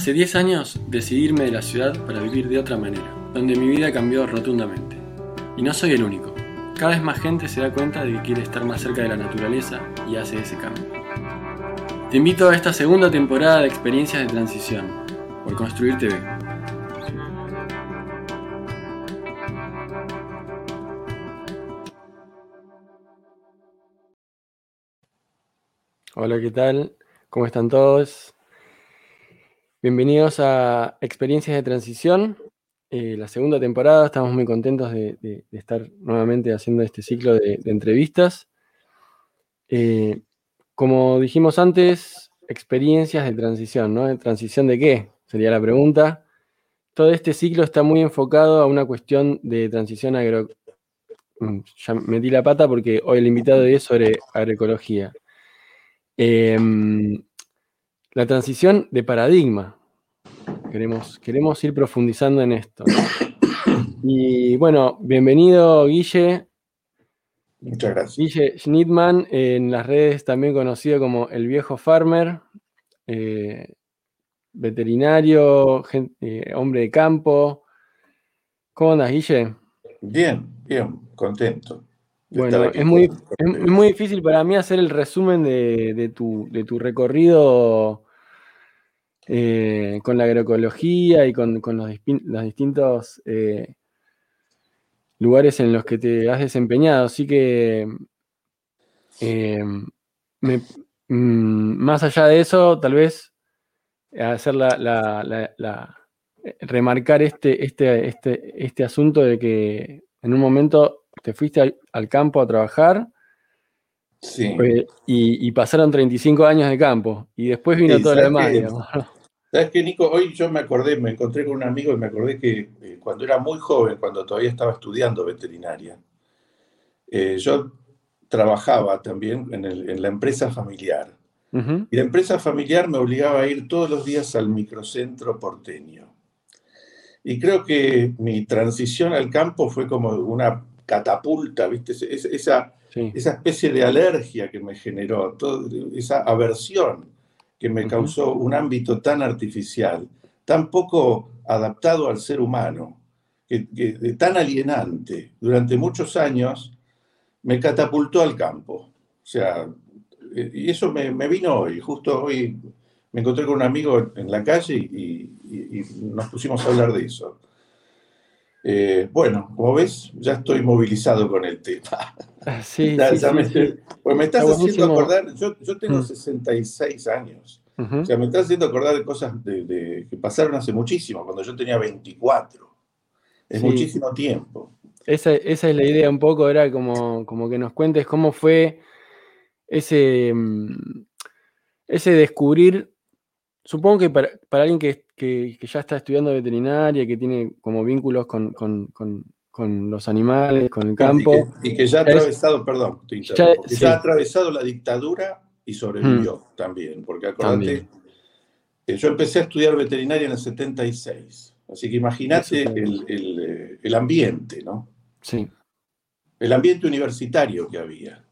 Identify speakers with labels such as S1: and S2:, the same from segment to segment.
S1: Hace 10 años decidí irme de la ciudad para vivir de otra manera, donde mi vida cambió rotundamente. Y no soy el único. Cada vez más gente se da cuenta de que quiere estar más cerca de la naturaleza y hace ese cambio. Te invito a esta segunda temporada de experiencias de transición por Construir TV. Hola, ¿qué tal? ¿Cómo están todos? Bienvenidos a Experiencias de Transición, eh, la segunda temporada. Estamos muy contentos de, estar nuevamente haciendo este ciclo de, entrevistas. Eh, como dijimos antes, experiencias de transición, ¿no? ¿Transición de qué? Sería la pregunta. Todo este ciclo está muy enfocado a una cuestión de transición agro... Mm, ya metí la pata porque hoy el invitado es sobre agroecología. Em, la transición de paradigma. Queremos, queremos ir profundizando en esto. Y bueno, bienvenido Guille.
S2: Muchas gracias.
S1: Guille Schnittman, en las redes también conocido como el viejo farmer, eh, veterinario, eh, hombre de campo. ¿Cómo andas, Guille?
S2: Bien, bien, contento.
S1: Bueno, es muy, muy difícil para mí hacer el resumen de, tu, recorrido eh, con la agroecología y con, los, distintos eh, lugares en los que te has desempeñado. Así que, eh, mm, más allá de eso, tal vez hacer la, remarcar este, este, este, este asunto de que en un momento te fuiste al, campo a trabajar.
S2: Sí.
S1: y, pasaron 35 años de campo. Y después vino todo lo demás,
S2: ¿Sabes qué, Nico? Hoy yo me acordé, me encontré con un amigo y me acordé que eh, cuando era muy joven, cuando todavía estaba estudiando veterinaria, eh, yo trabajaba también en, la empresa familiar. Y la empresa familiar me obligaba a ir todos los días al microcentro porteño. Y creo que mi transición al campo fue como una catapulta, ¿viste? Esa, esa especie de alergia que me generó, esa aversión que me causó un ámbito tan artificial, tan poco adaptado al ser humano, que, tan alienante, durante muchos años, me catapultó al campo. O sea, y eso me, vino hoy, justo hoy me encontré con un amigo en la calle y nos pusimos a hablar de eso. Eh, bueno, como ves, ya estoy movilizado con el tema.
S1: Sí, sí,
S2: me, Pues me estás haciendo acordar, yo, tengo 66 mm. años, o sea, me estás haciendo acordar de cosas de, que pasaron hace muchísimo, cuando yo tenía 24. Es muchísimo tiempo.
S1: Esa, es la idea un poco, era como, como que nos cuentes cómo fue ese, mm, ese descubrir, supongo que para, para alguien que, que, ya está estudiando veterinaria, que tiene como vínculos con, los animales, con el campo.
S2: Y que, ya ha atravesado, perdón, ya, ha atravesado la dictadura y sobrevivió mm. también, porque acuérdate, yo empecé a estudiar veterinaria en el 76, así que imagínate el, el ambiente, ¿no?
S1: Sí.
S2: El ambiente universitario que había.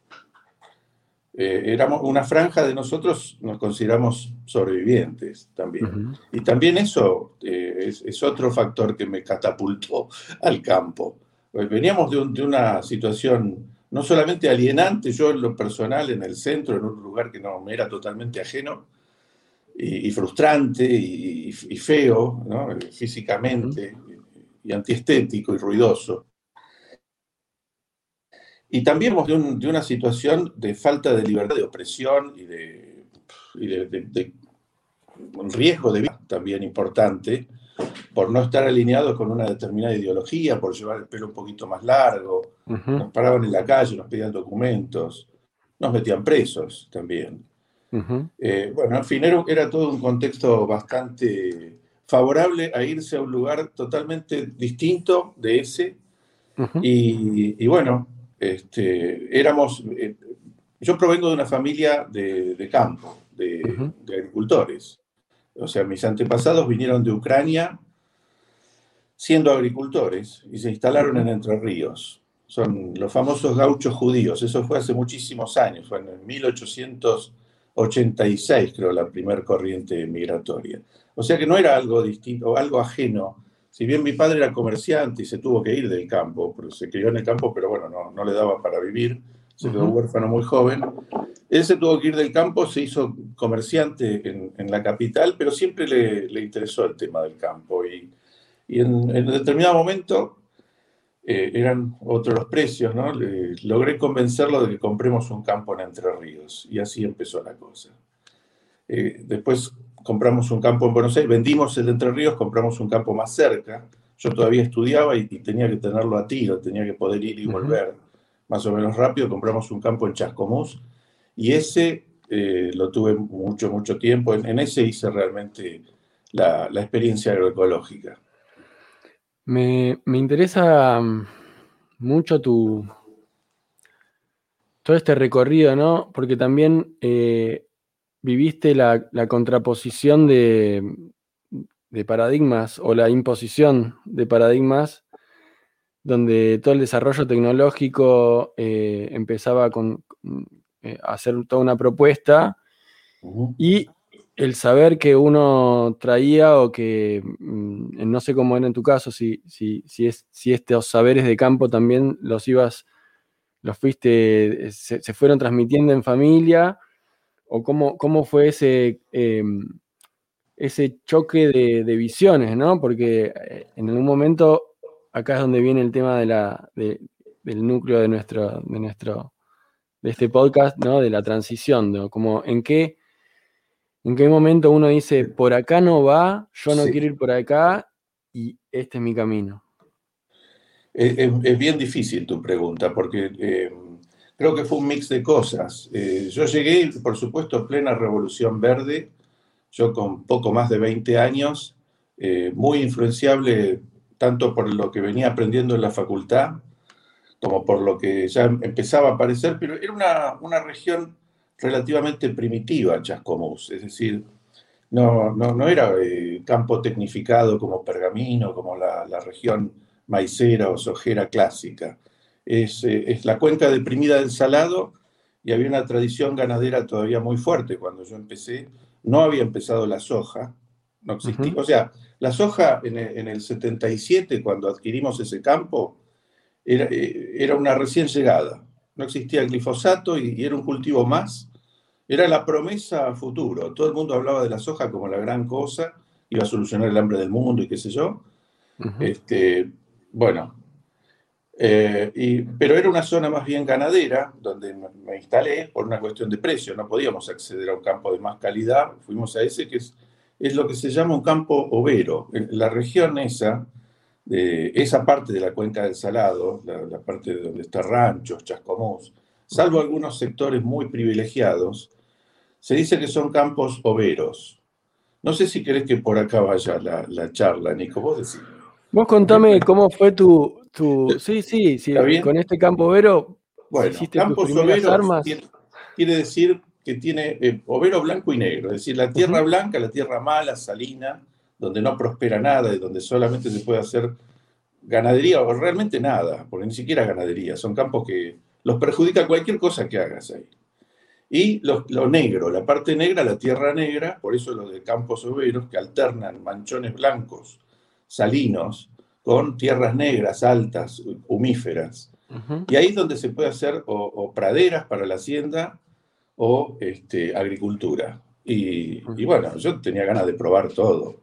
S2: Eh, éramos una franja de nosotros, nos consideramos sobrevivientes también. Y también eso eh, es, otro factor que me catapultó al campo. Pues veníamos de, una situación no solamente alienante, yo en lo personal, en el centro, en un lugar que no me era totalmente ajeno, y, frustrante y, feo, físicamente, y antiestético y ruidoso. Y también de, una situación de falta de libertad, de opresión y de, un riesgo de vida también importante por no estar alineados con una determinada ideología, por llevar el pelo un poquito más largo, nos paraban en la calle, nos pedían documentos, nos metían presos también. Eh, bueno, en fin, era, todo un contexto bastante favorable a irse a un lugar totalmente distinto de ese. y, bueno, este, éramos, eh, yo provengo de una familia de, campo, de, agricultores. O sea, mis antepasados vinieron de Ucrania siendo agricultores y se instalaron en Entre Ríos. Son los famosos gauchos judíos. Eso fue hace muchísimos años, fue en 1886, creo, la primera corriente migratoria. O sea que no era algo distinto, algo ajeno. Si bien mi padre era comerciante y se tuvo que ir del campo, se crió en el campo, pero bueno, no, no le daba para vivir, se quedó huérfano muy joven. Él se tuvo que ir del campo, se hizo comerciante en, en la capital, pero siempre le, le, interesó el tema del campo. Y, y en, en, determinado momento eh, eran otros los precios, ¿no? Le, logré convencerlo de que compremos un campo en Entre Ríos y así empezó la cosa. Eh, después compramos un campo en Buenos Aires, vendimos el de Entre Ríos, compramos un campo más cerca. Yo todavía estudiaba y, y tenía que tenerlo a tiro, tenía que poder ir y volver. Uh -huh más o menos rápido, compramos un campo en Chascomús y ese eh, lo tuve mucho, mucho tiempo. En, en ese hice realmente la, la experiencia agroecológica.
S1: Me, me, interesa mm, mucho tu todo este recorrido, ¿no? Porque también eh, viviste la, la contraposición de, de paradigmas o la imposición de paradigmas donde todo el desarrollo tecnológico eh, empezaba con, eh, a hacer toda una propuesta uh -huh. y el saber que uno traía o que, mm, no sé cómo era en tu caso, si, si, si, es, si estos saberes de campo también los ibas, los fuiste, se, se fueron transmitiendo en familia, o cómo, cómo fue ese, eh, ese choque de, de, visiones, ¿no? Porque eh, en algún momento acá es donde viene el tema de la, de, del núcleo de nuestro, de nuestro, de este podcast, ¿no? De la transición, ¿no? Como en qué, en qué momento uno dice, por acá no va, yo no sí. quiero ir por acá y este es mi camino.
S2: Es, es, es bien difícil tu pregunta, porque eh, creo que fue un mix de cosas. Eh, yo llegué, por supuesto, plena revolución verde, yo con poco más de 20 años, eh, muy influenciable tanto por lo que venía aprendiendo en la facultad, como por lo que ya empezaba a aparecer, pero era una, una región relativamente primitiva, Chascomús, es decir, no, no, no era eh, campo tecnificado como Pergamino, como la, la, región maicera o sojera clásica. Es, eh, es, la cuenca deprimida del Salado y había una tradición ganadera todavía muy fuerte. Cuando yo empecé, no había empezado la soja, no existía, uh -huh. o sea, la soja en el, en el 77, cuando adquirimos ese campo, era, eh, era, una recién llegada. No existía glifosato y, y, era un cultivo más. Era la promesa a futuro. Todo el mundo hablaba de la soja como la gran cosa, iba a solucionar el hambre del mundo y qué sé yo. Uh -huh. este, bueno, eh, pero era una zona más bien ganadera, donde me instalé por una cuestión de precio. No podíamos acceder a un campo de más calidad. Fuimos a ese que es es lo que se llama un campo overo. La región esa, esa parte de la cuenca del Salado, la, la parte de donde está Ranchos, Chascomús, salvo algunos sectores muy privilegiados, se dice que son campos overos. No sé si querés que por acá vaya la, la charla, Nico, vos decís.
S1: Vos contame cómo fue tu... tu... Sí, sí, sí con este campo overo
S2: bueno, hiciste campos tus armas. Quiere, quiere decir que tiene eh, overo blanco y negro, es decir, la tierra uh -huh. blanca, la tierra mala, salina, donde no prospera nada y donde solamente se puede hacer ganadería o realmente nada, porque ni siquiera ganadería, son campos que los perjudica cualquier cosa que hagas ahí. Y lo, lo negro, la parte negra, la tierra negra, por eso lo de campos overos que alternan manchones blancos, salinos, con tierras negras, altas, humíferas. Uh -huh. Y ahí es donde se puede hacer o, o praderas para la hacienda, o este, agricultura. Y, y, bueno, yo tenía ganas de probar todo.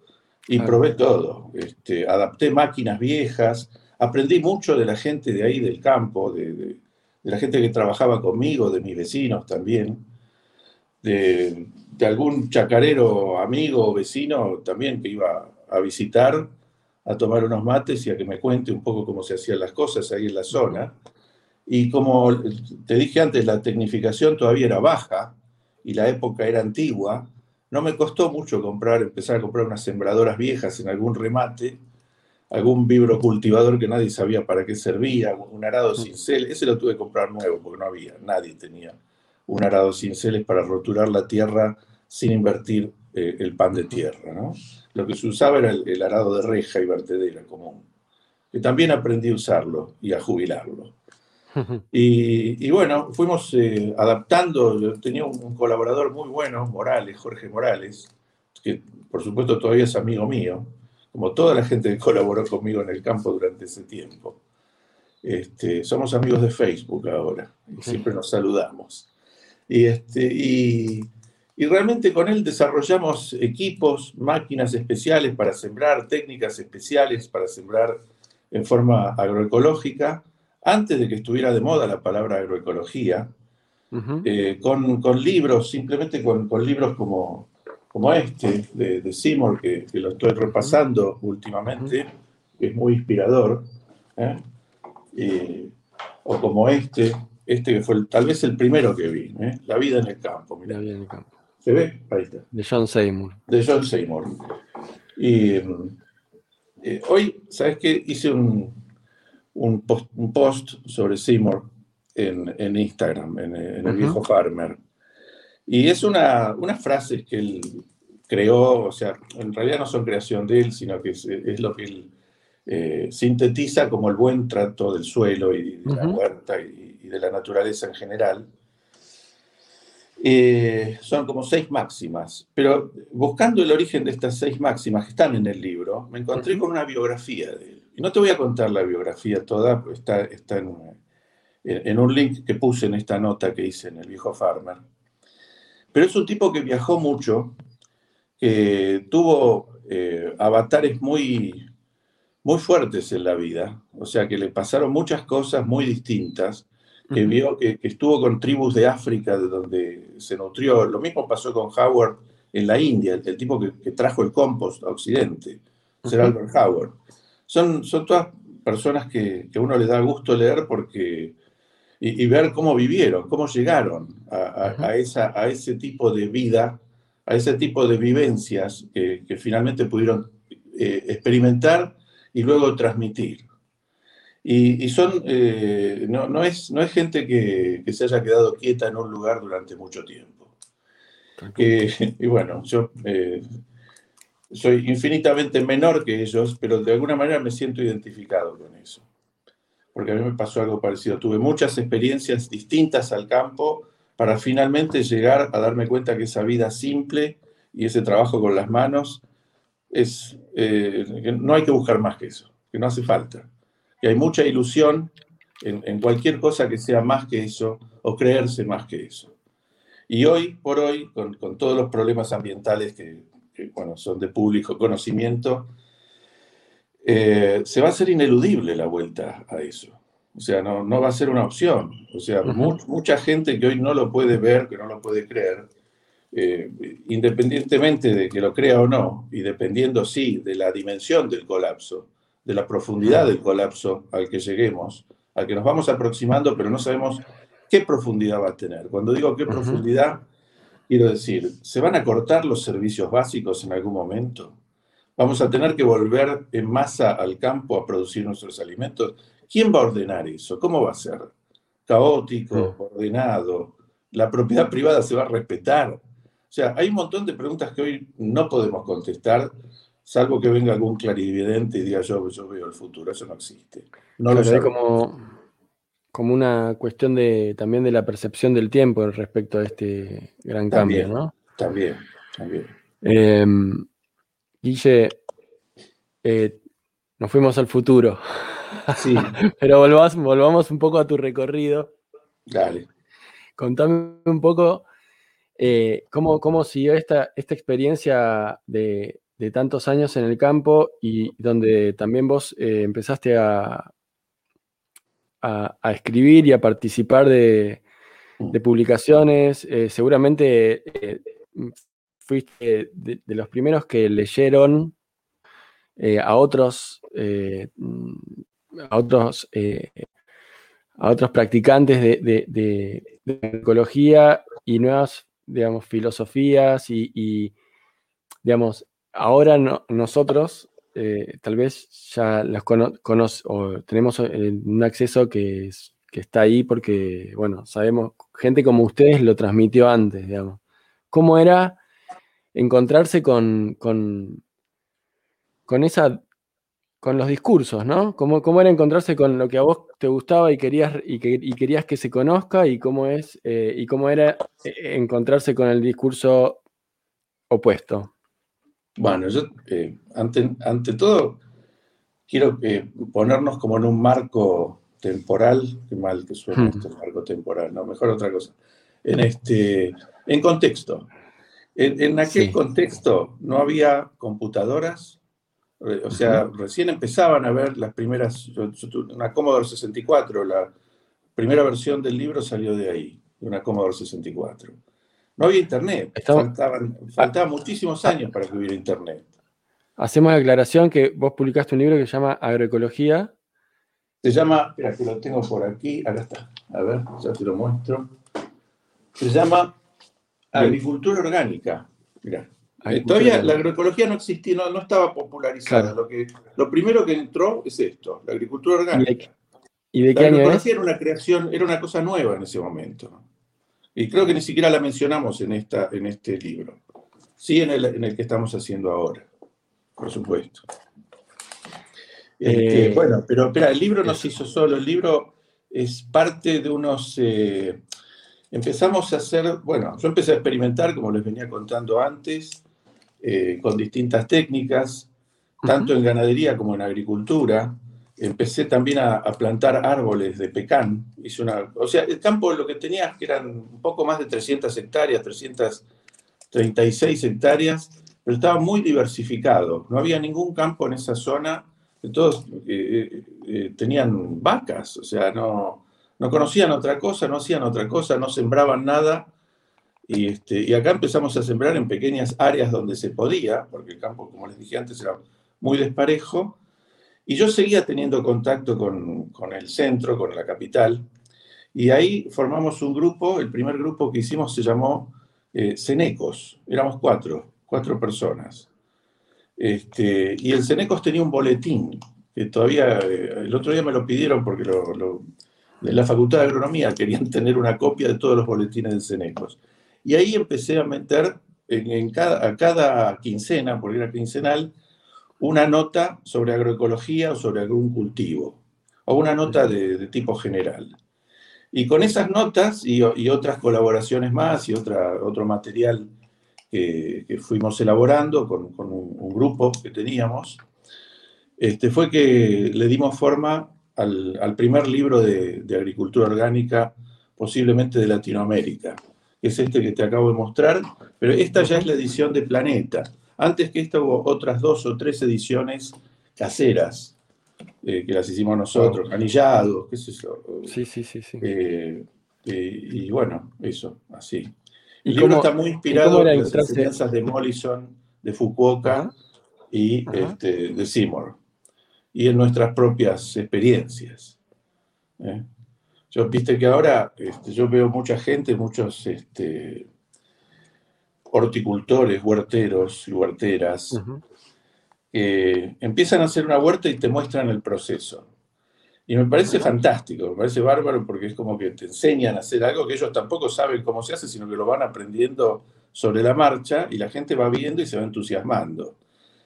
S2: Y probé todo. Este, adapté máquinas viejas, aprendí mucho de la gente de ahí del campo, de, de, de la gente que trabajaba conmigo, de mis vecinos también, de, de, algún chacarero amigo o vecino también que iba a visitar, a tomar unos mates y a que me cuente un poco cómo se hacían las cosas ahí en la zona. Y como te dije antes, la tecnificación todavía era baja y la época era antigua, no me costó mucho comprar, empezar a comprar unas sembradoras viejas en algún remate, algún vibrocultivador que nadie sabía para qué servía, un arado cincel, ese lo tuve que comprar nuevo porque no había, nadie tenía un arado cinceles para roturar la tierra sin invertir eh, el pan de tierra. ¿no? Lo que se usaba era el, el arado de reja y vertedera común, que también aprendí a usarlo y a jubilarlo. Y, y, bueno, fuimos eh, adaptando, yo tenía un, colaborador muy bueno, Morales, Jorge Morales, que por supuesto todavía es amigo mío, como toda la gente que colaboró conmigo en el campo durante ese tiempo. Este, somos amigos de Facebook ahora, y siempre nos saludamos. Y, este, y, y, realmente con él desarrollamos equipos, máquinas especiales para sembrar, técnicas especiales para sembrar en forma agroecológica, antes de que estuviera de moda la palabra agroecología, eh, con, con, libros, simplemente con, con, libros como, como este de, de Seymour, que, que, lo estoy repasando últimamente, que es muy inspirador, ¿eh? Eh, o como este, este que fue tal vez el primero que vi, La vida en el campo. La vida en el campo. ¿Se ve? Ahí está.
S1: De John Seymour.
S2: De John Seymour. Y hoy, ¿sabes qué? Hice un, un, post, un post sobre Seymour en, Instagram, en, el viejo Farmer. Y es una, unas frases que él creó, o sea, en realidad no son creación de él, sino que es, lo que él eh, sintetiza como el buen trato del suelo y de la huerta y, de la naturaleza en general. Eh, son como seis máximas, pero buscando el origen de estas seis máximas que están en el libro, me encontré con una biografía de él. Y no te voy a contar la biografía toda, está, está en, en un link que puse en esta nota que hice en el viejo Farmer. Pero es un tipo que viajó mucho, que tuvo eh, avatares muy, muy fuertes en la vida, o sea que le pasaron muchas cosas muy distintas, que vio que, estuvo con tribus de África de donde se nutrió. Lo mismo pasó con Howard en la India, el, tipo que, trajo el compost a Occidente, Sir Albert Howard. Son, son todas personas que, que, a uno le da gusto leer porque y, ver cómo vivieron, cómo llegaron a, esa, a ese tipo de vida, a ese tipo de vivencias que, finalmente pudieron eh, experimentar y luego transmitir. Y, son, eh, no, no, es, no es gente que, se haya quedado quieta en un lugar durante mucho tiempo. y bueno, yo eh, soy infinitamente menor que ellos, pero de alguna manera me siento identificado con eso porque a mí me pasó algo parecido. Tuve muchas experiencias distintas al campo para finalmente llegar a darme cuenta que esa vida simple y ese trabajo con las manos es, eh, no hay que buscar más que eso, que no hace falta. Que hay mucha ilusión en, cualquier cosa que sea más que eso o creerse más que eso. Y hoy por hoy, con, todos los problemas ambientales que, que bueno, son de público conocimiento, eh, se va a hacer ineludible la vuelta a eso. O sea, no, no va a ser una opción. O sea, mucha gente que hoy no lo puede ver, que no lo puede creer, eh, independientemente de que lo crea o no, y dependiendo, sí, de la dimensión del colapso, de la profundidad del colapso al que lleguemos, al que nos vamos aproximando, pero no sabemos qué profundidad va a tener. Cuando digo qué profundidad, quiero decir, ¿se van a cortar los servicios básicos en algún momento? Vamos a tener que volver en masa al campo a producir nuestros alimentos. ¿Quién va a ordenar eso? ¿Cómo va a ser? Caótico, ordenado. La propiedad privada se va a respetar. O sea, hay un montón de preguntas que hoy no podemos contestar, salvo que venga algún clarividente y diga yo, yo veo el futuro. Eso no existe. No
S1: lo sé. Como, como una cuestión de, también de la percepción del tiempo respecto a este gran cambio, ¿no?
S2: También, también.
S1: Em, Guille, eh, nos fuimos al futuro. Sí. Pero volvamos, volvamos un poco a tu recorrido.
S2: Dale.
S1: Contame un poco eh, cómo, siguió esta, esta experiencia de, tantos años en el campo y donde también vos eh, empezaste a, a, escribir y a participar de, de publicaciones. seguramente fuiste de, los primeros que leyeron eh, a otros, eh, a otros, eh, a otros practicantes de, de, ecología y nuevas, digamos, filosofías y, digamos, ahora nosotros tal vez ya las conocemos o tenemos un acceso que, está ahí porque, bueno, sabemos, gente como ustedes lo transmitió antes, digamos. ¿Cómo era encontrarse con, con, esa con los discursos, ¿no? ¿Cómo, ¿Cómo, era encontrarse con lo que a vos te gustaba y querías, y, que, querías que se conozca y cómo es, eh, y cómo era eh, encontrarse con el discurso opuesto?
S2: Bueno, yo eh, ante, ante, todo quiero eh, ponernos como en un marco temporal, qué mal que suena este marco temporal, no, mejor otra cosa, en, este, en contexto. En, aquel contexto no había computadoras, o sea, recién empezaban a ver las primeras, una Commodore 64, la primera versión del libro salió de ahí, de una Commodore 64. No había internet, faltaban, faltaban muchísimos años para que hubiera internet.
S1: Hacemos la aclaración que vos publicaste un libro que se llama Agroecología.
S2: Se llama, espera que lo tengo por aquí, acá está, a ver, ya te lo muestro. Se llama Agricultura orgánica. Mira. Todavía la agroecología no existía, no, estaba popularizada. Lo, que, lo primero que entró es esto, la agricultura orgánica.
S1: ¿Y de, qué la
S2: agroecología era una creación, era una cosa nueva en ese momento. Y creo que ni siquiera la mencionamos en, esta, en este libro. Sí en el, en el que estamos haciendo ahora, por supuesto. Este, eh, bueno, pero espera, el libro no se hizo solo, el libro es parte de unos... Eh, empezamos a hacer, bueno, yo empecé a experimentar, como les venía contando antes, eh, con distintas técnicas, tanto en ganadería como en agricultura. Empecé también a, plantar árboles de pecan. Hice una, o sea, el campo lo que tenía que eran un poco más de 300 hectáreas, 336 hectáreas, pero estaba muy diversificado. No había ningún campo en esa zona. Todos eh, eh, tenían vacas, o sea, no, no conocían otra cosa, no hacían otra cosa, no sembraban nada. Y, este, y acá empezamos a sembrar en pequeñas áreas donde se podía, porque el campo, como les dije antes, era muy desparejo. Y yo seguía teniendo contacto con, con el centro, con la capital. Y ahí formamos un grupo, el primer grupo que hicimos se llamó eh, Cenecos, éramos cuatro, cuatro personas. Este, y el Cenecos tenía un boletín, que todavía, eh, el otro día me lo pidieron porque lo, de la Facultad de Agronomía querían tener una copia de todos los boletines de Cenecos. Y ahí empecé a meter en, cada, a cada quincena, porque era quincenal, una nota sobre agroecología o sobre algún cultivo, o una nota de, tipo general. Y con esas notas y, otras colaboraciones más y otra, otro material que, fuimos elaborando con, un, grupo que teníamos, este, fue que le dimos forma al, primer libro de, agricultura orgánica, posiblemente de Latinoamérica, que es este que te acabo de mostrar, pero esta ya es la edición de Planeta. Antes que esta hubo otras dos o tres ediciones caseras, eh, que las hicimos nosotros, anillados, qué sé yo.
S1: Sí, sí, sí. sí.
S2: Eh, eh, y bueno, eso, así. El libro está muy inspirado en las enseñanzas de Mollison, de Fukuoka y este, de Seymour y en nuestras propias experiencias. Yo, viste que ahora este, yo veo mucha gente, muchos este, horticultores, huerteros y huerteras, que empiezan a hacer una huerta y te muestran el proceso. Y me parece fantástico, me parece bárbaro porque es como que te enseñan a hacer algo que ellos tampoco saben cómo se hace, sino que lo van aprendiendo sobre la marcha y la gente va viendo y se va entusiasmando.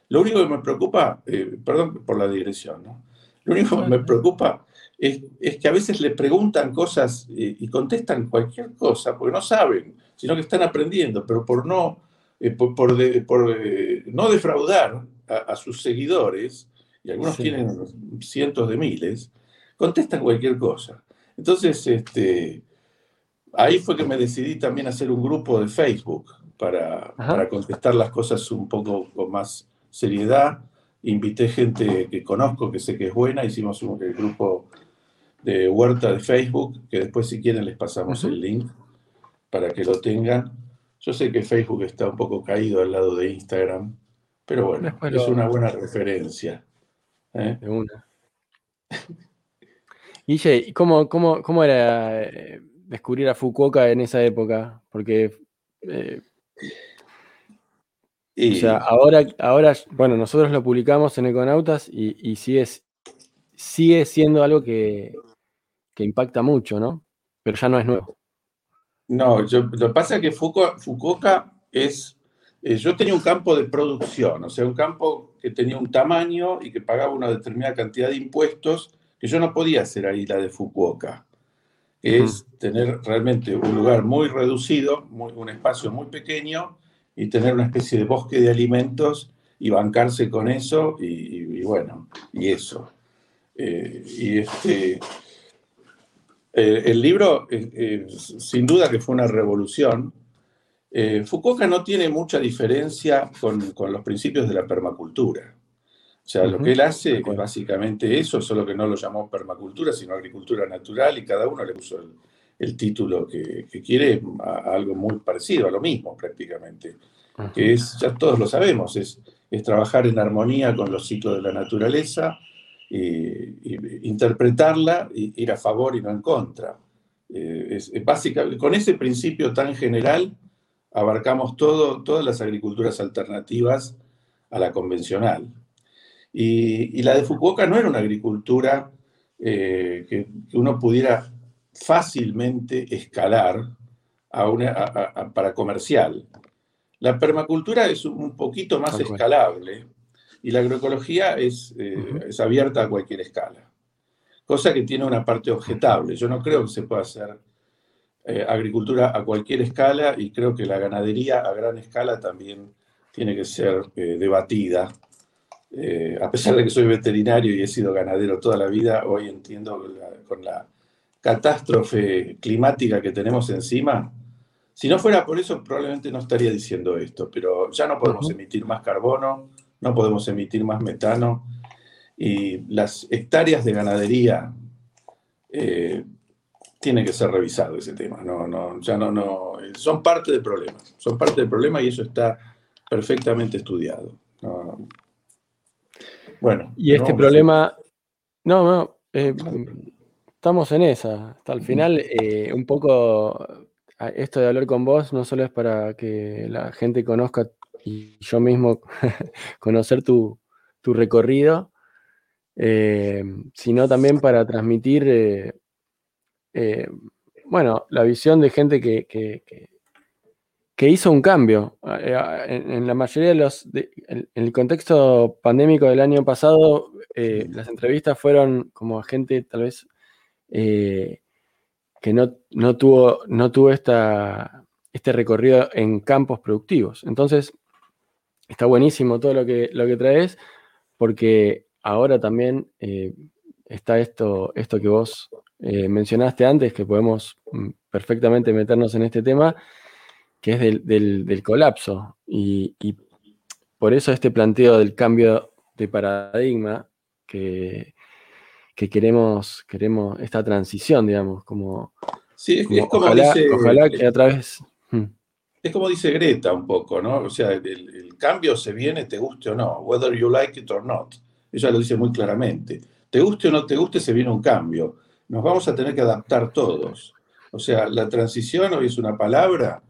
S2: Lo único que me preocupa, eh, perdón por la digresión, ¿no? Lo único que me preocupa es, que a veces le preguntan cosas y contestan cualquier cosa porque no saben, sino que están aprendiendo, pero por no, eh, por, eh, no defraudar a, sus seguidores, y algunos tienen cientos de miles, contestan cualquier cosa. Entonces, este, ahí fue que me decidí también hacer un grupo de Facebook para, para contestar las cosas un poco más seriedad. Invité gente que conozco, que sé que es buena. Hicimos un, el grupo de Huerta de Facebook, que después si quieren les pasamos el link para que lo tengan. Yo sé que Facebook está un poco caído al lado de Instagram, pero bueno, es una buena referencia. ¿eh? De una.
S1: Guille, ¿cómo, cómo, cómo era eh, descubrir a Fukuoka en esa época? Porque eh, o sea, ahora, ahora, bueno, nosotros lo publicamos en Econautas y, y sigue, sigue siendo algo que, impacta mucho, ¿no? Pero ya no es nuevo.
S2: No, lo que pasa es que Fukuoka es. Eh, yo tenía un campo de producción, o sea, un campo que tenía un tamaño y que pagaba una determinada cantidad de impuestos que yo no podía hacer ahí la de Fukuoka. Es tener realmente un lugar muy reducido, un espacio muy pequeño y tener una especie de bosque de alimentos y bancarse con eso y, bueno, y eso. Eh, y este, eh, el libro, eh, sin duda que fue una revolución. Fukuoka no tiene mucha diferencia con, los principios de la permacultura. O sea, lo que él hace es básicamente eso, solo que no lo llamó permacultura, sino agricultura natural y cada uno le puso el, título que, quiere a, algo muy parecido, a lo mismo prácticamente. Que es, ya todos lo sabemos, es es trabajar en armonía con los ciclos de la naturaleza, interpretarla, y, ir a favor y no en contra. Eh, es, con ese principio tan general abarcamos todo, todas las agriculturas alternativas a la convencional. Y, la de Fukuoka no era una agricultura eh, que, uno pudiera fácilmente escalar para comercial. La permacultura es un poquito más escalable y la agroecología es, eh, es, abierta a cualquier escala, cosa que tiene una parte objetable. Yo no creo que se pueda hacer eh, agricultura a cualquier escala y creo que la ganadería a gran escala también tiene que ser eh, debatida. a pesar de que soy veterinario y he sido ganadero toda la vida, hoy entiendo con la catástrofe climática que tenemos encima, si no fuera por eso, probablemente no estaría diciendo esto, pero ya no podemos emitir más carbono, no podemos emitir más metano y las hectáreas de ganadería eh, tiene que ser revisado ese tema. No, no, ya no, no, son parte del problema, son parte del problema y eso está perfectamente estudiado.
S1: Bueno. Y este problema, no, no, eh, estamos en esa. Hasta el final, eh, un poco esto de hablar con vos no solo es para que la gente conozca y yo mismo conocer tu, recorrido, eh, sino también para transmitir, eh, eh, bueno, la visión de gente que, que, hizo un cambio. En, la mayoría de los, en, el contexto pandémico del año pasado, las entrevistas fueron como a gente tal vez que no, no tuvo, no tuvo esta, este recorrido en campos productivos. Entonces, está buenísimo todo lo que, lo que traes, porque ahora también eh, está esto, esto que vos eh, mencionaste antes, que podemos mm, perfectamente meternos en este tema, que es del, colapso. Y, y, por eso este planteo del cambio de paradigma que, que queremos, queremos esta transición, digamos, como...
S2: Sí, es, como
S1: ojalá, dice, ojalá que a través...
S2: Hmm. Es como dice Greta un poco, ¿no? O sea, el, cambio se viene, te guste o no, whether you like it or not. Ella lo dice muy claramente. Te guste o no te guste, se viene un cambio. Nos vamos a tener que adaptar todos. O sea, la transición hoy es una palabra,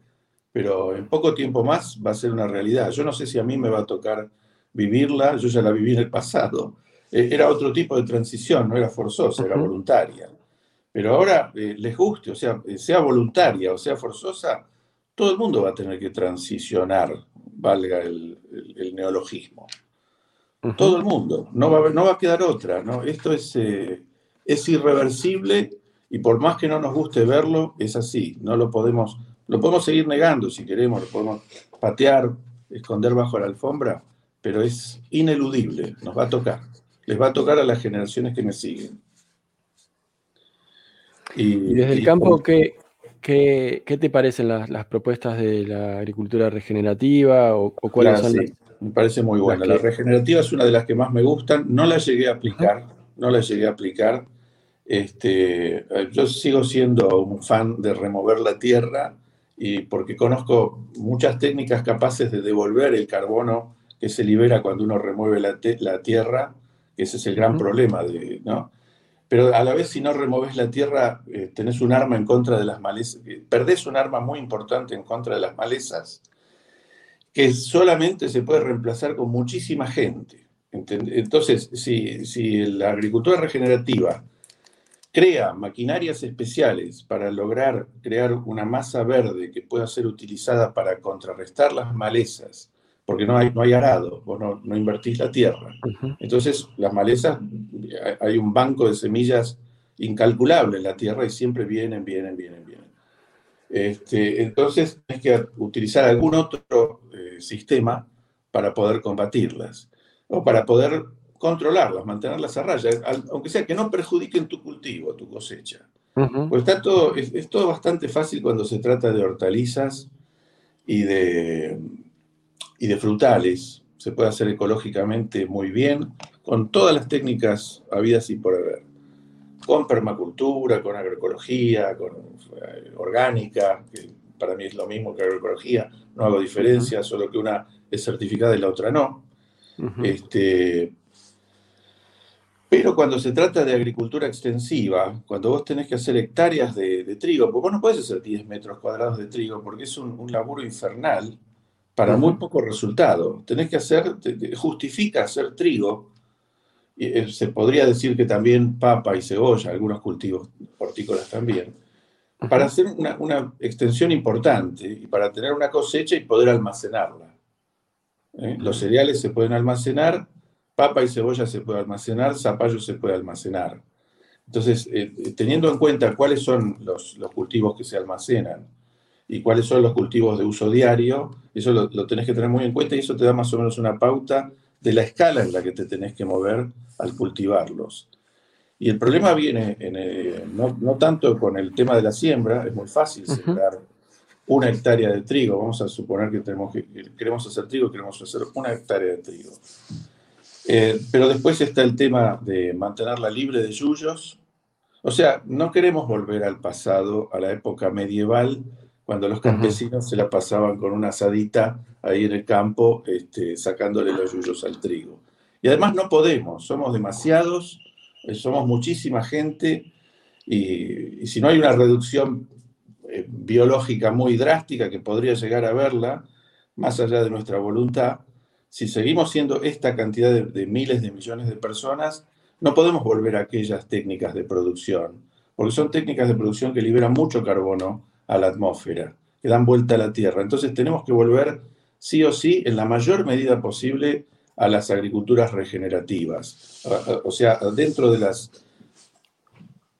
S2: pero en poco tiempo más va a ser una realidad. Yo no sé si a mí me va a tocar vivirla, yo ya la viví en el pasado, eh, era otro tipo de transición, no era forzosa, era voluntaria. Pero ahora eh, les guste, o sea, eh, sea voluntaria o sea forzosa, todo el mundo va a tener que transicionar, valga el, neologismo. Todo el mundo, no va, a, no va a quedar otra, ¿no? Esto es, es irreversible y por más que no nos guste verlo, es así, no lo podemos, lo podemos seguir negando si queremos, lo podemos patear, esconder bajo la alfombra, pero es ineludible, nos va a tocar les va a tocar a las generaciones que me siguen.
S1: Y, desde el campo, ¿qué, qué, te parecen las, propuestas de la agricultura regenerativa o, cuáles son
S2: Me parece muy buena. La regenerativa es una de las que más me gustan. No la llegué a aplicar, no la llegué a aplicar. Este, yo sigo siendo un fan de remover la tierra y porque conozco muchas técnicas capaces de devolver el carbono que se libera cuando uno remueve la, la tierra ese es el gran problema, de, ¿no? Pero a la vez, si no removes la tierra, eh, tenés un arma en contra de las malezas, eh, perdés un arma muy importante en contra de las malezas, que solamente se puede reemplazar con muchísima gente. Entonces, si, si la agricultura regenerativa crea maquinarias especiales para lograr crear una masa verde que pueda ser utilizada para contrarrestar las malezas porque no hay, no hay arado, vos no, no invertís la tierra. Entonces, las malezas, hay un banco de semillas incalculable en la tierra y siempre vienen, vienen, vienen, vienen. Este, entonces, tienes que utilizar algún otro eh, sistema para poder combatirlas o para poder controlarlas, mantenerlas a raya, aunque sea que no perjudiquen tu cultivo, tu cosecha. Pues está todo, es, todo bastante fácil cuando se trata de hortalizas y de, y de frutales. Se puede hacer ecológicamente muy bien, con todas las técnicas habidas y por haber. Con permacultura, con agroecología, con eh, orgánica, que para mí es lo mismo que agroecología, no hago diferencia, solo que una es certificada y la otra no. este, pero cuando se trata de agricultura extensiva, cuando vos tenés que hacer hectáreas de, trigo, porque vos no podés hacer 10 metros cuadrados de trigo porque es un, laburo infernal para muy poco resultado. Tenés que hacer, justifica hacer trigo. Eh, se podría decir que también papa y cebolla, algunos cultivos hortícolas también, para hacer una, una extensión importante y para tener una cosecha y poder almacenarla. ¿eh? Los cereales se pueden almacenar papa y cebolla se puede almacenar, zapallo se puede almacenar. Entonces, eh, teniendo en cuenta cuáles son los, cultivos que se almacenan y cuáles son los cultivos de uso diario, eso lo, tenés que tener muy en cuenta y eso te da más o menos una pauta de la escala en la que te tenés que mover al cultivarlos. Y el problema viene eh, no, tanto con el tema de la siembra, es muy fácil sembrar una hectárea de trigo, vamos a suponer que, tenemos que queremos hacer trigo, queremos hacer una hectárea de trigo. Eh, pero después está el tema de mantenerla libre de yuyos. O sea, no queremos volver al pasado, a la época medieval, cuando los campesinos se la pasaban con una asadita ahí en el campo, este, sacándole los yuyos al trigo. Y además no podemos, somos demasiados, eh, somos muchísima gente, y, si no hay una reducción eh, biológica muy drástica que podría llegar a verla, más allá de nuestra voluntad, si seguimos siendo esta cantidad de, miles de millones de personas, no podemos volver a aquellas técnicas de producción, porque son técnicas de producción que liberan mucho carbono a la atmósfera, que dan vuelta a la Tierra. Entonces tenemos que volver sí o sí, en la mayor medida posible, a las agriculturas regenerativas. O sea, dentro de las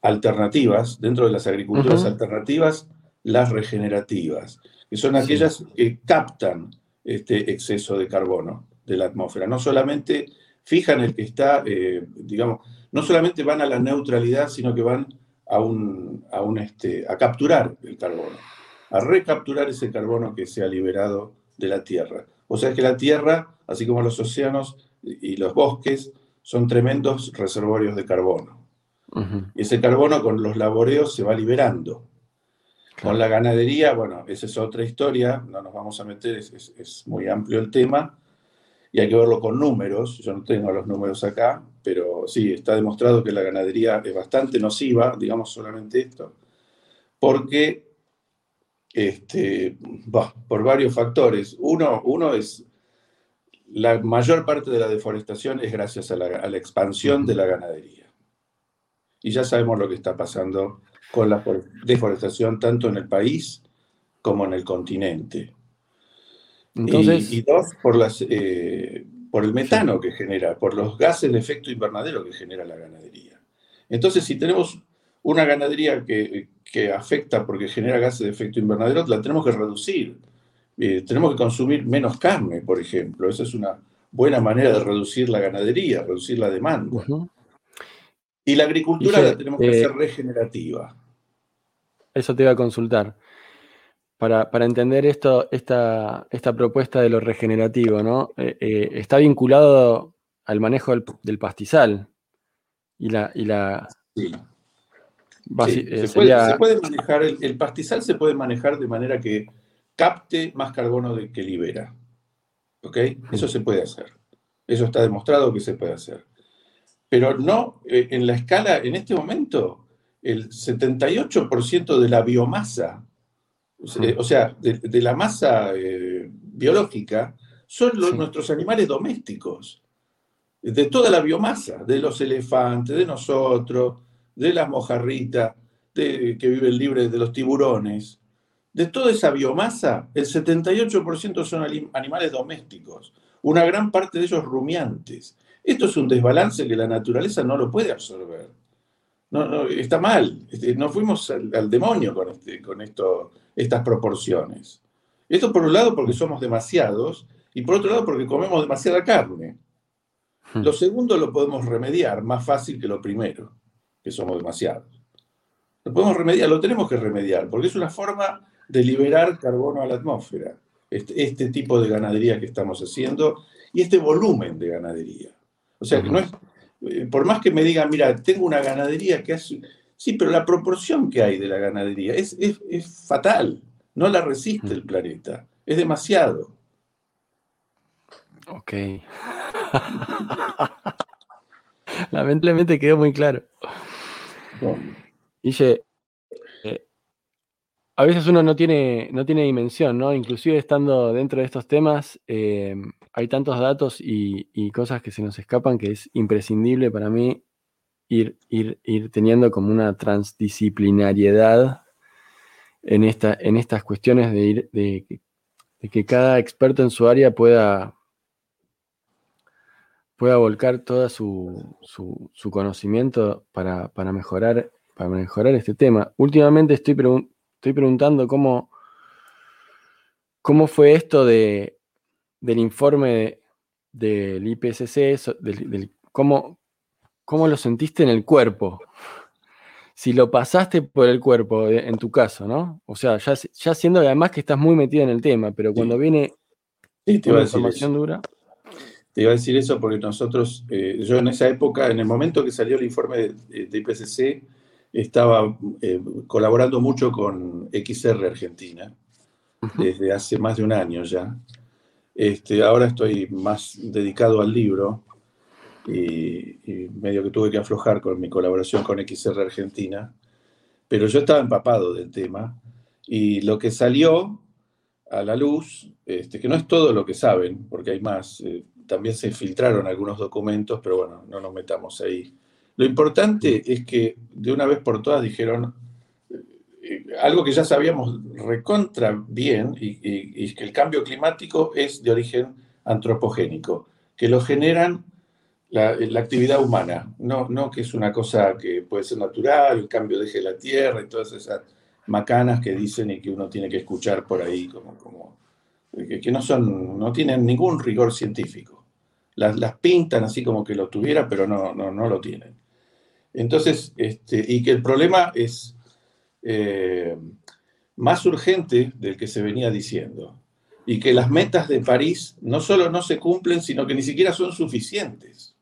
S2: alternativas, dentro de las agriculturas alternativas, las regenerativas, que son aquellas que captan este exceso de carbono de la atmósfera. No solamente fijan el que está, eh, digamos, no solamente van a la neutralidad, sino que van a, un, a, un este, a capturar el carbono, a recapturar ese carbono que se ha liberado de la Tierra. O sea que la Tierra, así como los océanos y los bosques, son tremendos reservorios de carbono. Y ese carbono con los laboreos se va liberando. Con la ganadería, bueno, esa es otra historia, no nos vamos a meter, es, muy amplio el tema y hay que verlo con números. Yo no tengo los números acá, pero sí, está demostrado que la ganadería es bastante nociva, digamos solamente esto, porque este, por varios factores. Uno, uno es, la mayor parte de la deforestación es gracias a la, a la expansión de la ganadería. Y ya sabemos lo que está pasando con la deforestación tanto en el país como en el continente. Entonces, y, dos, por, las, eh, por el metano que genera, por los gases de efecto invernadero que genera la ganadería. Entonces, si tenemos una ganadería que, afecta porque genera gases de efecto invernadero, la tenemos que reducir. Eh, tenemos que consumir menos carne, por ejemplo. Esa es una buena manera de reducir la ganadería, reducir la demanda. Y la agricultura la tenemos que eh, hacer regenerativa.
S1: Eso te iba a consultar. Para, entender esto, esta, esta, propuesta de lo regenerativo, ¿no? Eh, eh, está vinculado al manejo del, pastizal. Y la. Y la
S2: sí. se, puede, manejar, el, pastizal se puede manejar de manera que capte más carbono del que libera. ¿Ok? Eso se puede hacer. Eso está demostrado que se puede hacer pero no eh, en la escala, en este momento, el 78% de la biomasa, o sea, de, la masa eh, biológica, son los, nuestros animales domésticos, de toda la biomasa, de los elefantes, de nosotros, de las mojarritas, de, que viven libres de los tiburones. De toda esa biomasa, el 78% son animales domésticos, una gran parte de ellos rumiantes. Esto es un desbalance que la naturaleza no lo puede absorber. No, está mal. Este, no fuimos al, demonio con, este, con esto, estas proporciones. Esto por un lado porque somos demasiados y por otro lado porque comemos demasiada carne.
S1: Hmm.
S2: Lo segundo lo podemos remediar más fácil que lo primero, que somos demasiados. Lo podemos remediar, lo tenemos que remediar, porque es una forma de liberar carbono a la atmósfera, este, este tipo de ganadería que estamos haciendo y este volumen de ganadería. O sea, que no es, por más que me digan, mira, tengo una ganadería que hace... Sí, pero la proporción que hay de la ganadería es, es, es fatal, no la resiste el planeta, es demasiado.
S1: Ok. Lamentablemente quedó muy claro. Dice, eh, a veces uno no tiene, no tiene dimensión, ¿no? Inclusive estando dentro de estos temas, eh, hay tantos datos y, cosas que se nos escapan que es imprescindible para mí ir, teniendo como una transdisciplinariedad en, esta, en estas cuestiones de, que cada experto en su área pueda, pueda volcar todo su, su, conocimiento para, mejorar, este tema. Últimamente estoy, preguntando cómo fue esto de, del informe del IPCC, del, cómo, cómo lo sentiste en el cuerpo. Si lo pasaste por el cuerpo, eh, en tu caso, ¿no? O sea, ya, ya siendo además que estás muy metido en el tema, pero cuando viene
S2: sí, te información dura. Te iba a decir eso porque nosotros, eh, yo en esa época, en el momento que salió el informe de, IPCC, estaba eh, colaborando mucho con XR Argentina, desde hace más de un año ya. Este, ahora estoy más dedicado al libro y, medio que tuve que aflojar con mi colaboración con XR Argentina, pero yo estaba empapado del tema y lo que salió a la luz, este, que no es todo lo que saben, porque hay más, eh, también se filtraron algunos documentos, pero bueno, no nos metamos ahí. Lo importante es que de una vez por todas dijeron, algo que ya sabíamos recontra bien y, que el cambio climático es de origen antropogénico, que lo generan la, actividad humana, no, no que es una cosa que puede ser natural, el cambio de la tierra y todas esas macanas que dicen y que uno tiene que escuchar por ahí como, como que, no son, no tienen ningún rigor científico. Las, las, pintan así como que lo tuviera, pero no, no, no lo tienen. Entonces, este, y que el problema es eh, más urgente del que se venía diciendo. Y que las metas de París no solo no se cumplen, sino que ni siquiera son suficientes.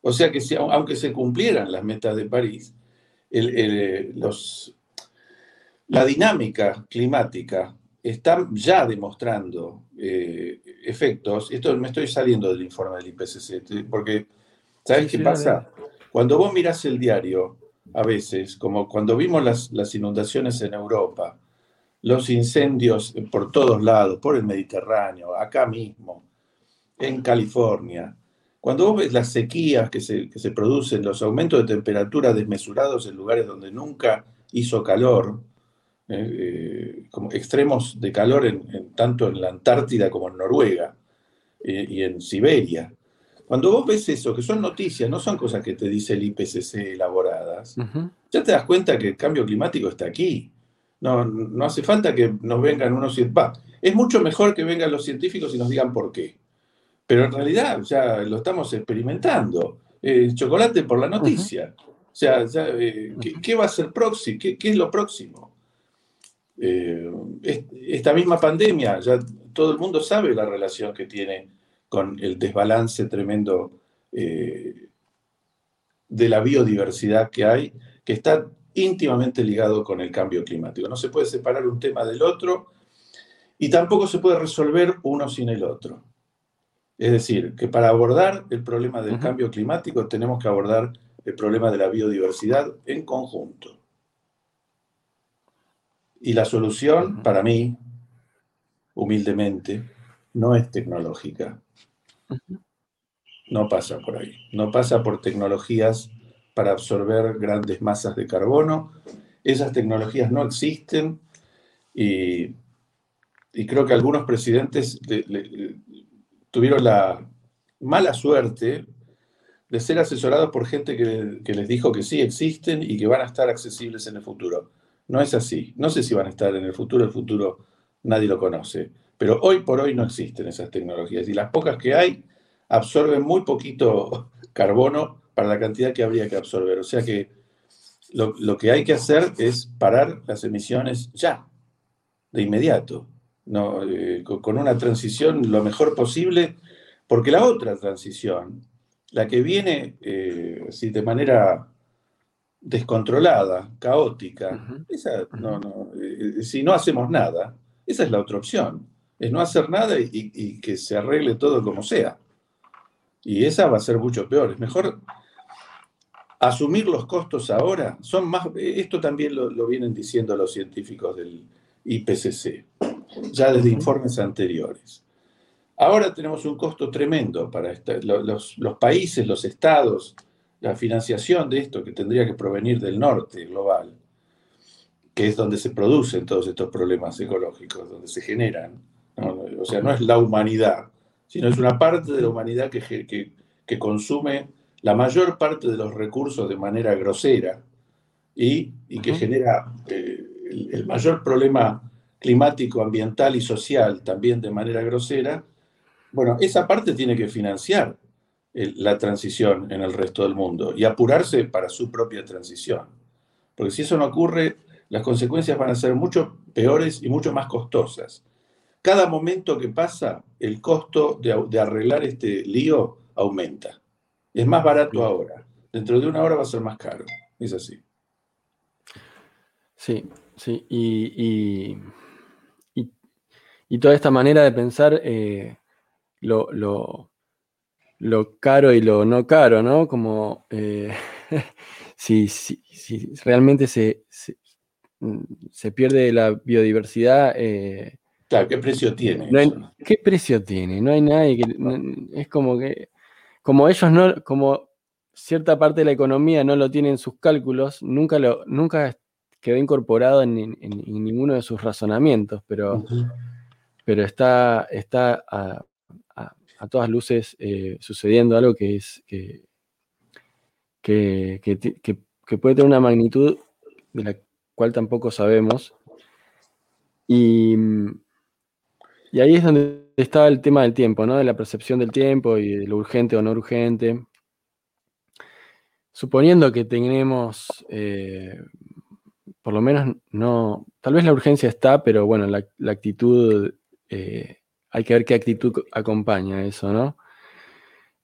S2: O sea que si, aunque se cumplieran las metas de París, los, la dinámica climática está ya demostrando eh, efectos. Esto me estoy saliendo del informe del IPCC, porque ¿sabes qué pasa? Cuando vos mirás el diario a veces, como cuando vimos las, inundaciones en Europa, los incendios por todos lados, por el Mediterráneo, acá mismo, en California. Cuando vos ves las sequías que se, producen, los aumentos de temperatura desmesurados en lugares donde nunca hizo calor, eh, eh, como extremos de calor en, tanto en la Antártida como en Noruega eh, y en Siberia, cuando vos ves eso, que son noticias, no son cosas que te dice el IPCC elaboradas, ya te das cuenta que el cambio climático está aquí. No, no hace falta que nos vengan unos... es mucho mejor que vengan los científicos y nos digan por qué. Pero en realidad ya lo estamos experimentando. chocolate por la noticia. O sea, eh, ¿qué, va a ser próximo? ¿Qué, es lo próximo? Eh, esta misma pandemia, ya todo el mundo sabe la relación que tiene con el desbalance tremendo eh, de la biodiversidad que hay, que está íntimamente ligado con el cambio climático. No se puede separar un tema del otro y tampoco se puede resolver uno sin el otro. Es decir, que para abordar el problema del cambio climático tenemos que abordar el problema de la biodiversidad en conjunto. Y la solución, para mí, humildemente, no es tecnológica, no pasa por ahí. No pasa por tecnologías para absorber grandes masas de carbono. Esas tecnologías no existen y, creo que algunos presidentes tuvieron la mala suerte de ser asesorados por gente que, que, les dijo que sí existen y que van a estar accesibles en el futuro. No es así. No sé si van a estar en el futuro, el futuro nadie lo conoce. Pero hoy por hoy no existen esas tecnologías y las pocas que hay absorben muy poquito carbono para la cantidad que habría que absorber. O sea que lo, que hay que hacer es parar las emisiones ya, de inmediato, ¿no? Eh, con una transición lo mejor posible, porque la otra transición, la que viene eh, de manera descontrolada, caótica, esa, eh, si no hacemos nada, esa es la otra opción, es no hacer nada y que se arregle todo como sea. Y esa va a ser mucho peor. Es mejor asumir los costos ahora. Son más, esto también lo, vienen diciendo los científicos del IPCC, ya desde informes anteriores. Ahora tenemos un costo tremendo para los, los países, los estados, la financiación de esto que tendría que provenir del norte global, que es donde se producen todos estos problemas ecológicos, donde se generan. O sea, no es la humanidad, sino es una parte de la humanidad que, que, consume la mayor parte de los recursos de manera grosera y, que genera eh, el, mayor problema climático, ambiental y social también de manera grosera, bueno, esa parte tiene que financiar la transición en el resto del mundo y apurarse para su propia transición. Porque si eso no ocurre, las consecuencias van a ser mucho peores y mucho más costosas cada momento que pasa, el costo de, arreglar este lío aumenta. Es más barato ahora. Dentro de una hora va a ser más caro. Es así.
S1: Sí, sí. Y, y, toda esta manera de pensar eh, lo, caro y lo no caro, ¿no? Como eh, si, realmente se, se, pierde la biodiversidad. Eh,
S2: ¿qué precio tiene?
S1: ¿Qué precio tiene? No hay nadie que. es como que. Como ellos no. Como cierta parte de la economía no lo tiene en sus cálculos, nunca, lo, nunca quedó incorporado en, ninguno de sus razonamientos, pero, pero está, está a, todas luces eh, sucediendo algo que es. Que, que puede tener una magnitud de la cual tampoco sabemos. Y, y ahí es donde está el tema del tiempo, ¿no? De la percepción del tiempo y de lo urgente o no urgente. Suponiendo que tenemos, eh, por lo menos no, tal vez la urgencia está, pero bueno, la, actitud, eh, hay que ver qué actitud acompaña eso, ¿no?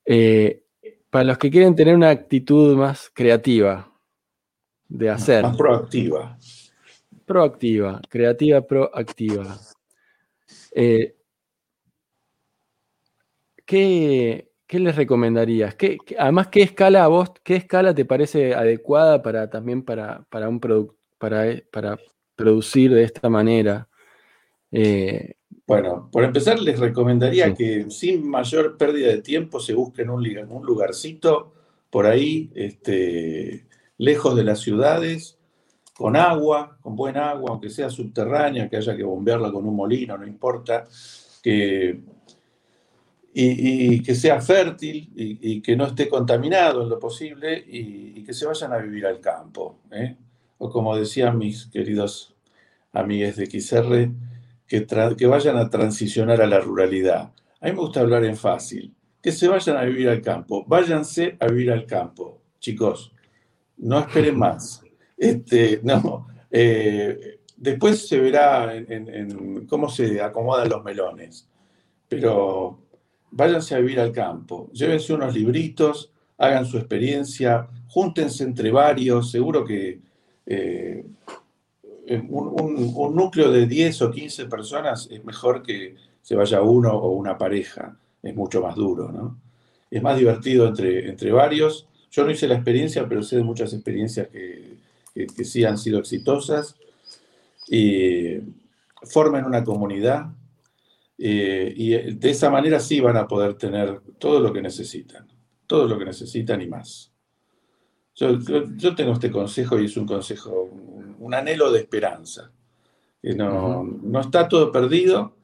S1: Eh, para los que quieren tener una actitud más creativa de hacer.
S2: Más proactiva.
S1: Proactiva, creativa, proactiva. Eh, ¿qué, les recomendarías? ¿Qué, además, ¿qué escala a vos, qué escala te parece adecuada para también para, para un para, para producir de esta manera?
S2: Eh, bueno, por empezar, les recomendaría que sin mayor pérdida de tiempo se busquen un, un lugarcito por ahí, este, lejos de las ciudades, con agua, con buen agua, aunque sea subterránea, que haya que bombearla con un molino, no importa, que, y, que sea fértil y, que no esté contaminado en lo posible y, que se vayan a vivir al campo. ¿eh? O como decían mis queridos amigos de XR, que vayan a transicionar a la ruralidad. A mí me gusta hablar en fácil, que se vayan a vivir al campo, váyanse a vivir al campo, chicos, no esperen más. Este, no, eh, después se verá en, cómo se acomodan los melones. Pero váyanse a vivir al campo, llévense unos libritos, hagan su experiencia, júntense entre varios, seguro que eh, un, núcleo de 10 o 15 personas es mejor que se vaya uno o una pareja, es mucho más duro, ¿no? Es más divertido entre, entre varios. Yo no hice la experiencia, pero sé de muchas experiencias que que, sí han sido exitosas, y formen una comunidad eh, y de esa manera sí van a poder tener todo lo que necesitan, todo lo que necesitan y más. Yo, tengo este consejo y es un consejo, un, anhelo de esperanza. Que no, no, está todo perdido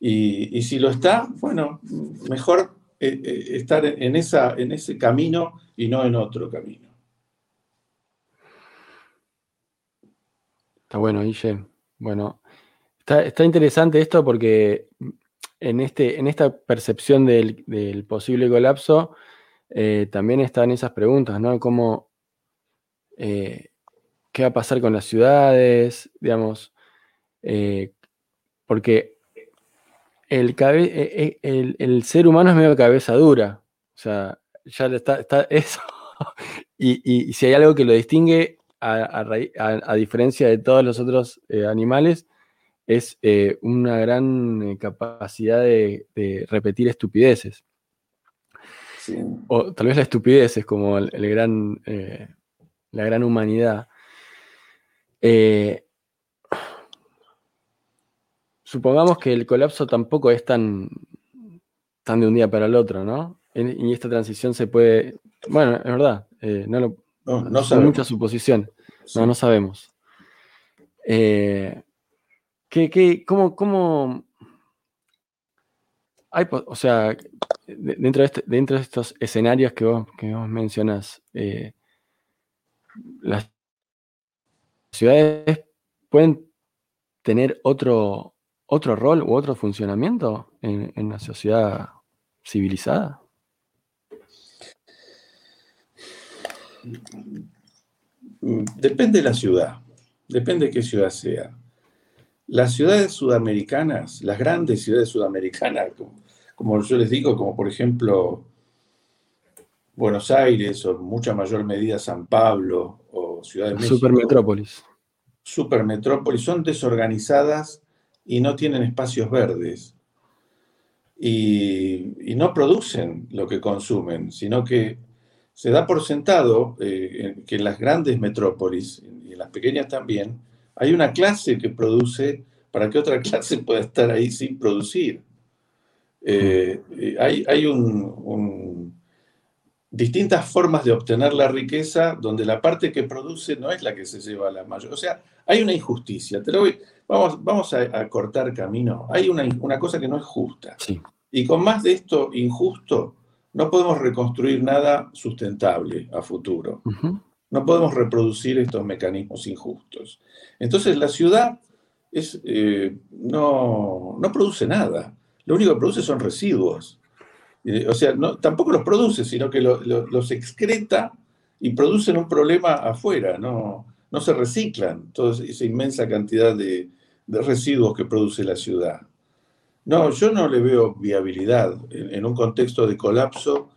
S2: y, si lo está, bueno, mejor eh, eh, estar en, esa, en ese camino y no en otro camino.
S1: Está bueno, Guille. Bueno, Está, interesante esto porque en, este, en esta percepción del, posible colapso eh, también están esas preguntas, ¿no? ¿Cómo, eh, ¿Qué va a pasar con las ciudades? Digamos, eh, porque el, ser humano es medio cabeza dura. O sea, ya está eso. y, si hay algo que lo distingue, a, diferencia de todos los otros animales, es eh, una gran eh, capacidad de, repetir estupideces. O tal vez la estupidez es como el, gran, eh, la gran humanidad. supongamos que el colapso tampoco es tan, tan de un día para el otro, ¿no? Y esta transición se puede. Bueno, es verdad, no, lo, no, son mucha suposición. No, no sabemos. ¿Qué, cómo, cómo hay, o sea, dentro de, este, dentro de estos escenarios que vos, que vos mencionas, eh, las ciudades pueden tener otro, otro rol u otro funcionamiento en, en una sociedad civilizada?
S2: Depende de la ciudad, depende de qué ciudad sea. Las ciudades sudamericanas, las grandes ciudades sudamericanas, como, yo les digo, como por ejemplo Buenos Aires o en mucha mayor medida San Pablo o Ciudad de México.
S1: Supermetrópolis.
S2: Supermetrópolis son desorganizadas y no tienen espacios verdes. Y, no producen lo que consumen, sino que se da por sentado eh, que en las grandes metrópolis y en las pequeñas también hay una clase que produce para que otra clase pueda estar ahí sin producir. Eh, eh, hay, hay un, distintas formas de obtener la riqueza donde la parte que produce no es la que se lleva a la mayor. O sea, hay una injusticia. Te vamos vamos a, cortar camino. Hay una, cosa que no es justa. Y con más de esto injusto, no podemos reconstruir nada sustentable a futuro. No podemos reproducir estos mecanismos injustos. Entonces la ciudad es, eh, no, produce nada. Lo único que produce son residuos. O sea, no, tampoco los produce, sino que los excreta y producen un problema afuera. No, no se reciclan toda esa inmensa cantidad de, residuos que produce la ciudad. No, yo no le veo viabilidad en un contexto de colapso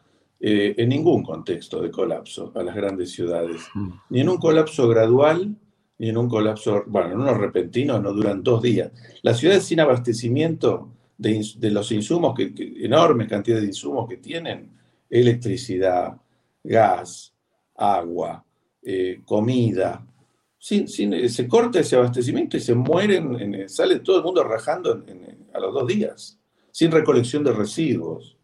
S2: eh, en ningún contexto de colapso a las grandes ciudades, mm. ni en un colapso gradual, ni en un colapso, bueno, en unos repentinos no duran dos días. Las ciudades sin abastecimiento de, los insumos, que, enormes cantidades de insumos que tienen, electricidad, gas, agua, eh, comida, sin, se corta ese abastecimiento y se mueren, sale todo el mundo rajando a los dos días, sin recolección de residuos.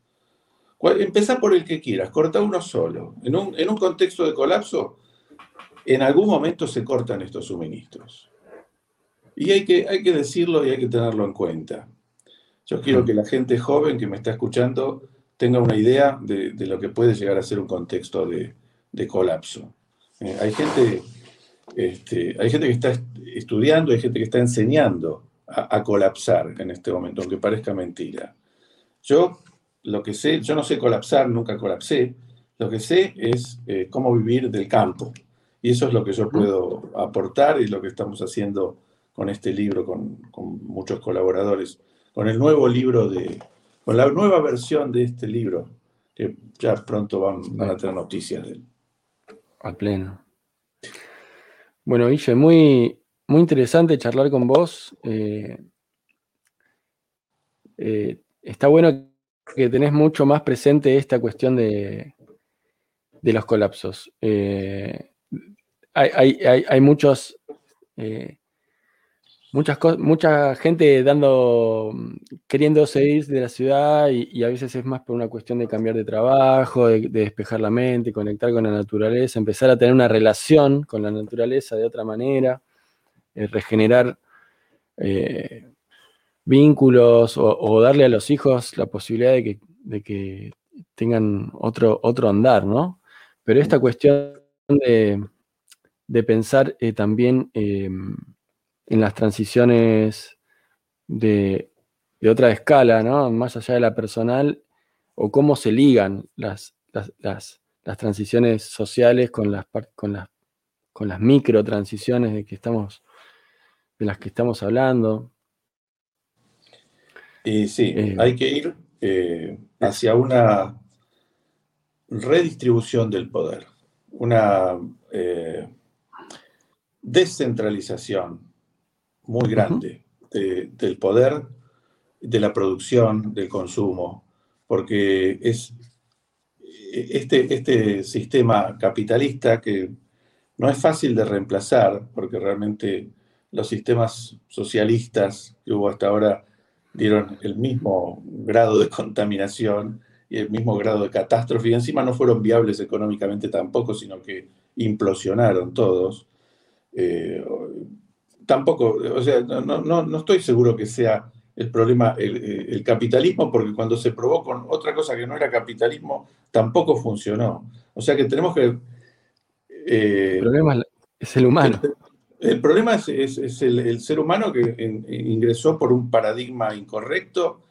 S2: Empezá por el que quieras, corta uno solo. En un, contexto de colapso, en algún momento se cortan estos suministros. Y hay que, hay que decirlo y hay que tenerlo en cuenta. Yo quiero que la gente joven que me está escuchando tenga una idea de, lo que puede llegar a ser un contexto de, colapso. Eh, hay, gente, este, hay gente que está estudiando, hay gente que está enseñando a, a colapsar en este momento, aunque parezca mentira. Yo lo que sé, yo no sé colapsar, nunca colapsé, lo que sé es eh, cómo vivir del campo. Y eso es lo que yo puedo aportar y lo que estamos haciendo con este libro, con, muchos colaboradores, con el nuevo libro de, con la nueva versión de este libro, que ya pronto van, a tener noticias de él.
S1: Al pleno. Bueno, Guille, muy, muy interesante charlar con vos. Eh, eh, está bueno que tenés mucho más presente esta cuestión de, de los colapsos. Eh, hay, muchos, eh, muchas mucha gente dando, queriendo seguir de la ciudad y, a veces es más por una cuestión de cambiar de trabajo, de, despejar la mente, conectar con la naturaleza, empezar a tener una relación con la naturaleza de otra manera, eh, regenerar vínculos o, darle a los hijos la posibilidad de que, tengan otro, otro andar, ¿no? Pero esta cuestión de, pensar eh, también em, en las transiciones de, otra escala, ¿no? Más allá de la personal, o cómo se ligan las, las, transiciones sociales con las, con las, con las micro transiciones de, que estamos, de las que estamos hablando.
S2: Y sí, eh, hay que ir eh, hacia una redistribución del poder, una eh, descentralización muy grande del poder, de la producción, del consumo, porque es este, este sistema capitalista que no es fácil de reemplazar, porque realmente los sistemas socialistas que hubo hasta ahora dieron el mismo grado de contaminación y el mismo grado de catástrofe, y encima no fueron viables económicamente tampoco, sino que implosionaron todos. Eh, tampoco, o sea, no, no, no, estoy seguro que sea el problema el, capitalismo, porque cuando se probó con otra cosa que no era capitalismo, tampoco funcionó. O sea que tenemos que...
S1: Eh, el problema es el humano.
S2: El, problema es, es, el, ser humano que ingresó por un paradigma incorrecto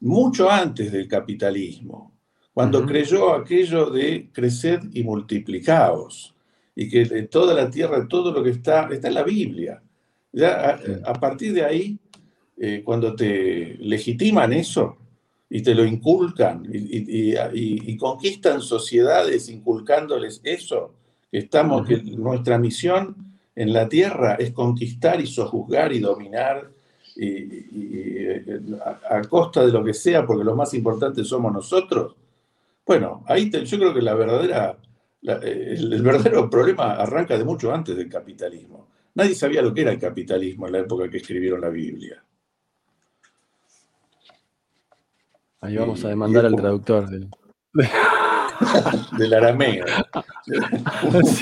S2: mucho antes del capitalismo, cuando creyó aquello de crecer y multiplicaos, y que toda la tierra, todo lo que está, está en la Biblia. Ya a, partir de ahí, eh, cuando te legitiman eso y te lo inculcan y, conquistan sociedades inculcándoles eso, que estamos, que nuestra misión en la tierra es conquistar y sojuzgar y dominar y, a, costa de lo que sea, porque lo más importante somos nosotros, bueno, ahí yo creo que la verdadera, el, verdadero problema arranca de mucho antes del capitalismo. Nadie sabía lo que era el capitalismo en la época que escribieron la Biblia.
S1: Ahí vamos a demandar al traductor. Del...
S2: del arameo.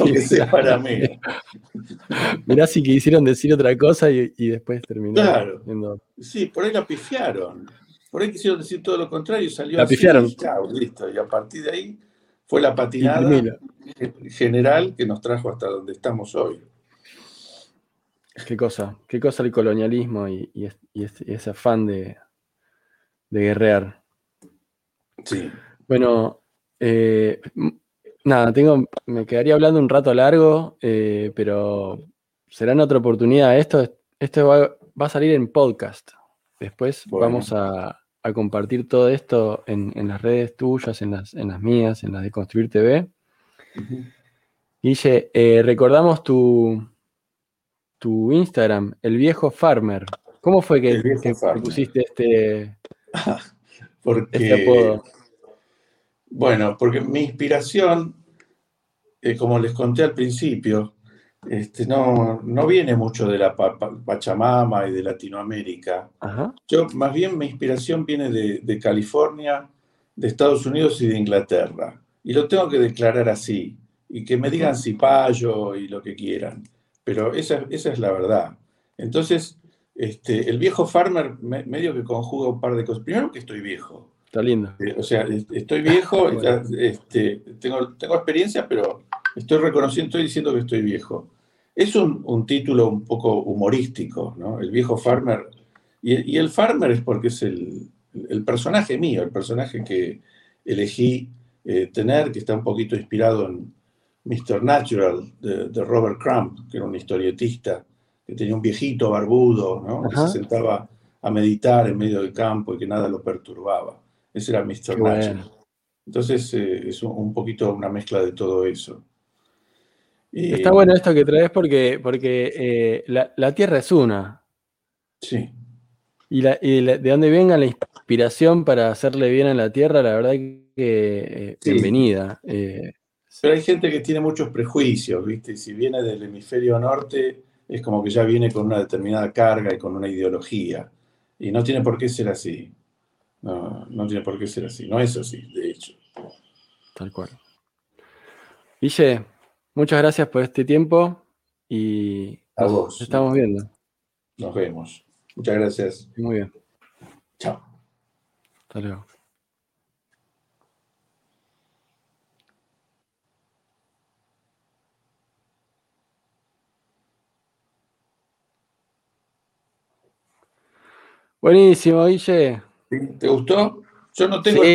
S2: que sea arameo.
S1: Mirá si quisieron decir otra cosa y, después terminaron.
S2: Claro. Sí, por ahí la pifiaron. Por ahí quisieron decir todo lo contrario y salió
S1: la pifiaron.
S2: listo. Y a partir de ahí fue la patinada general que nos trajo hasta donde estamos hoy.
S1: Qué cosa, qué cosa el colonialismo y, ese afán de, de guerrear.
S2: Sí.
S1: Bueno, eh, nada, tengo, me quedaría hablando un rato largo, eh, pero será en otra oportunidad. Esto, esto va, a salir en podcast. Después vamos a, compartir todo esto en, las redes tuyas, en las, en las mías, en las de Construir TV. Guille, eh, recordamos tu, tu Instagram, el viejo farmer. ¿Cómo fue que, pusiste este,
S2: Porque, este apodo? Bueno, porque mi inspiración, eh, como les conté al principio, este, no, no viene mucho de la Pachamama y de Latinoamérica. Yo, más bien, mi inspiración viene de, California, de Estados Unidos y de Inglaterra. Y lo tengo que declarar así. Y que me digan si payo y lo que quieran. Pero esa, esa es la verdad. Entonces, este, el viejo farmer medio que conjuga un par de cosas. Primero que estoy viejo.
S1: Está lindo.
S2: Eh, o sea, estoy viejo, este, tengo, tengo experiencia, pero estoy reconociendo, estoy diciendo que estoy viejo. Es un, título un poco humorístico, ¿no? El viejo farmer. Y, el farmer es porque es el, personaje mío, el personaje que elegí eh, tener, que está un poquito inspirado en Mr. Natural de, Robert Crumb, que era un historietista, que tenía un viejito barbudo, ¿no? Que se sentaba a meditar en medio del campo y que nada lo perturbaba. Ese era Mr. Natural. Entonces eh, es un poquito una mezcla de todo eso.
S1: Está bueno esto que traes porque, porque eh, la, Tierra es una.
S2: Sí.
S1: Y, de dónde venga la inspiración para hacerle bien a la Tierra, la verdad que eh, bienvenida.
S2: Pero hay gente que tiene muchos prejuicios, ¿viste? Y si viene del hemisferio norte, es como que ya viene con una determinada carga y con una ideología. Y no tiene por qué ser así. No, no tiene por qué ser así. No es así, de hecho.
S1: Tal cual. Guille, muchas gracias por este tiempo y
S2: a vos.
S1: estamos viendo.
S2: Nos vemos. Muchas gracias.
S1: Muy bien.
S2: Chao.
S1: Hasta luego. Buenísimo, Guille.
S2: ¿Te gustó? Yo no tengo...
S1: Sí.